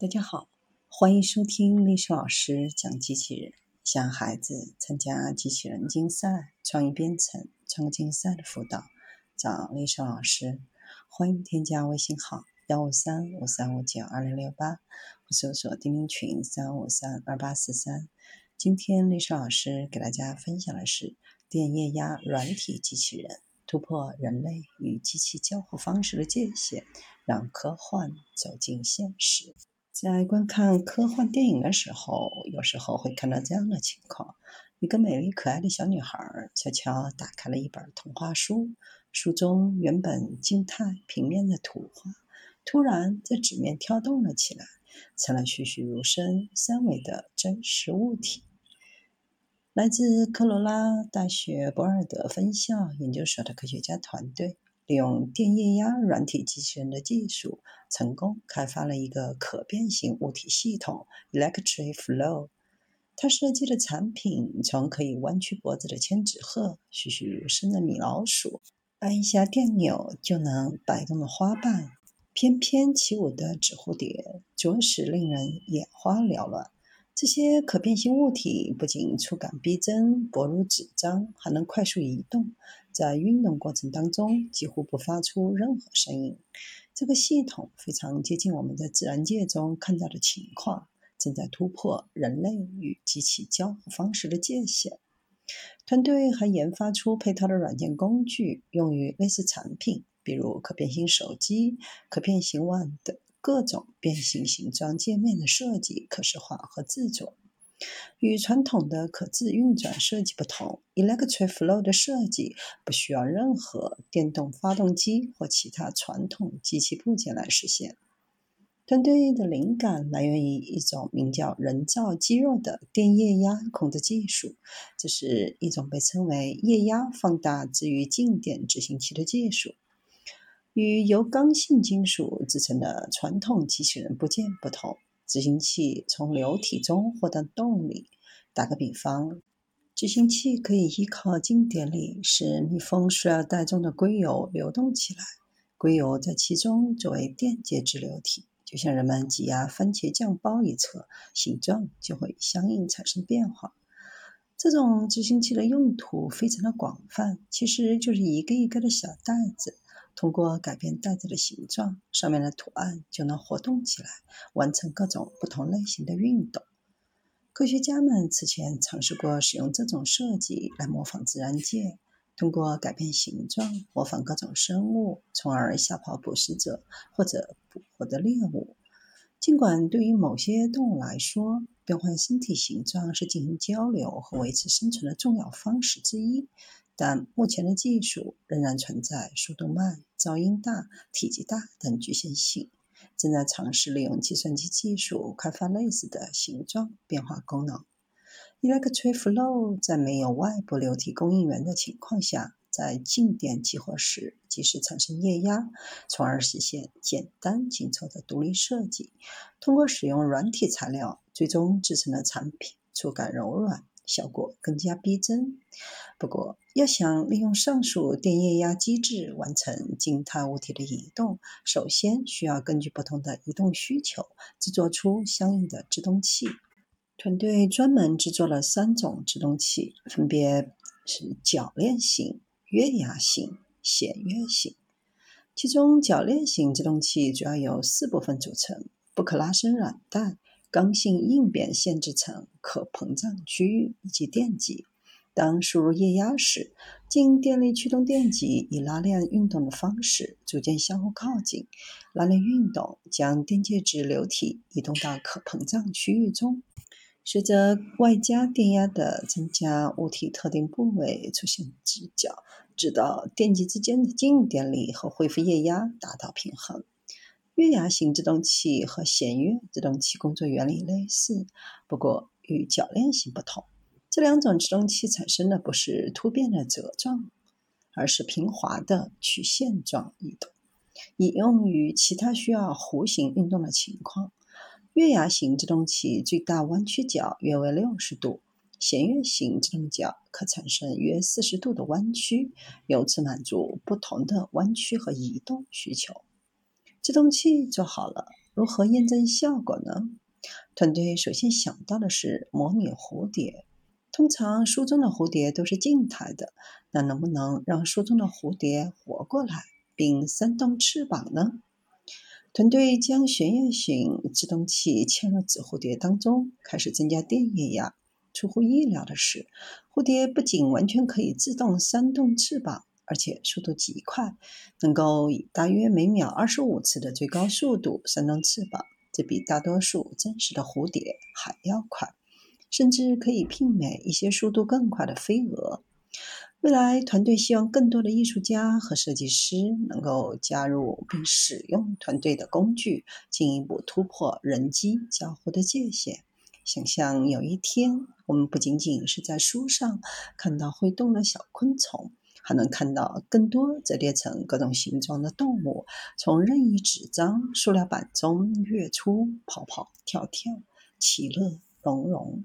大家好，欢迎收听历史老师讲机器人。想孩子参加机器人竞赛、创意编程、创客竞赛的辅导，找历史老师。欢迎添加微信号幺五三五三五九二零六八，或搜索钉钉群三五三二八四三。今天历史老师给大家分享的是电液压软体机器人突破人类与机器交互方式的界限，让科幻走进现实。在观看科幻电影的时候，有时候会看到这样的情况：一个美丽可爱的小女孩悄悄打开了一本童话书，书中原本静态平面的图画，突然在纸面跳动了起来，成了栩栩如生三维的真实物体。来自科罗拉大学博尔德分校研究所的科学家团队。利用电液压软体机器人的技术，成功开发了一个可变形物体系统 Electric Flow。它设计的产品从可以弯曲脖子的千纸鹤、栩栩如生的米老鼠，按一下电钮就能摆动的花瓣，翩翩起舞的纸蝴蝶，着实令人眼花缭乱。这些可变形物体不仅触感逼真、薄如纸张，还能快速移动，在运动过程当中几乎不发出任何声音。这个系统非常接近我们在自然界中看到的情况，正在突破人类与机器交互方式的界限。团队还研发出配套的软件工具，用于类似产品，比如可变形手机、可变形腕等。各种变形形状界面的设计、可视化和制作，与传统的可自运转设计不同，Electric Flow 的设计不需要任何电动发动机或其他传统机器部件来实现。团队的灵感来源于一种名叫人造肌肉的电液压控制技术，这是一种被称为液压放大置于静电执行器的技术。与由刚性金属制成的传统机器人部件不同，执行器从流体中获得动力。打个比方，执行器可以依靠静电力使密封塑料袋中的硅油流动起来，硅油在其中作为电解质流体，就像人们挤压番茄酱包一侧，形状就会相应产生变化。这种执行器的用途非常的广泛，其实就是一个一个的小袋子。通过改变袋子的形状，上面的图案就能活动起来，完成各种不同类型的运动。科学家们此前尝试过使用这种设计来模仿自然界，通过改变形状模仿各种生物，从而吓跑捕食者或者捕获的猎物。尽管对于某些动物来说，变换身体形状是进行交流和维持生存的重要方式之一。但目前的技术仍然存在速度慢、噪音大、体积大等局限性，正在尝试利用计算机技术开发类似的形状变化功能。Electric Flow 在没有外部流体供应源的情况下，在静电激活时及时产生液压，从而实现简单紧凑的独立设计。通过使用软体材料，最终制成的产品触感柔软。效果更加逼真。不过，要想利用上述电液压机制完成静态物体的移动，首先需要根据不同的移动需求制作出相应的制动器。团队专门制作了三种制动器，分别是铰链型、月牙型、弦月型。其中，铰链型制动器主要由四部分组成：不可拉伸软带。刚性应变限制层、可膨胀区域以及电极。当输入液压时，静电力驱动电极以拉链运动的方式逐渐相互靠近，拉链运动将电介质流体移动到可膨胀区域中。随着外加电压的增加，物体特定部位出现直角，直到电极之间的静电力和恢复液压达到平衡。月牙形制动器和弦月制动器工作原理类似，不过与铰链型不同。这两种制动器产生的不是突变的折状，而是平滑的曲线状移动，以用于其他需要弧形运动的情况。月牙形制动器最大弯曲角约为六十度，弦月型制动角可产生约四十度的弯曲，由此满足不同的弯曲和移动需求。制动器做好了，如何验证效果呢？团队首先想到的是模拟蝴蝶。通常书中的蝴蝶都是静态的，那能不能让书中的蝴蝶活过来并扇动翅膀呢？团队将旋叶型制动器嵌入纸蝴蝶当中，开始增加电液压。出乎意料的是，蝴蝶不仅完全可以自动扇动翅膀，而且速度极快，能够以大约每秒二十五次的最高速度扇动翅膀，这比大多数真实的蝴蝶还要快。甚至可以媲美一些速度更快的飞蛾。未来，团队希望更多的艺术家和设计师能够加入并使用团队的工具，进一步突破人机交互的界限。想象有一天，我们不仅仅是在书上看到会动的小昆虫，还能看到更多折叠成各种形状的动物，从任意纸张、塑料板中跃出，跑跑跳跳，其乐融融。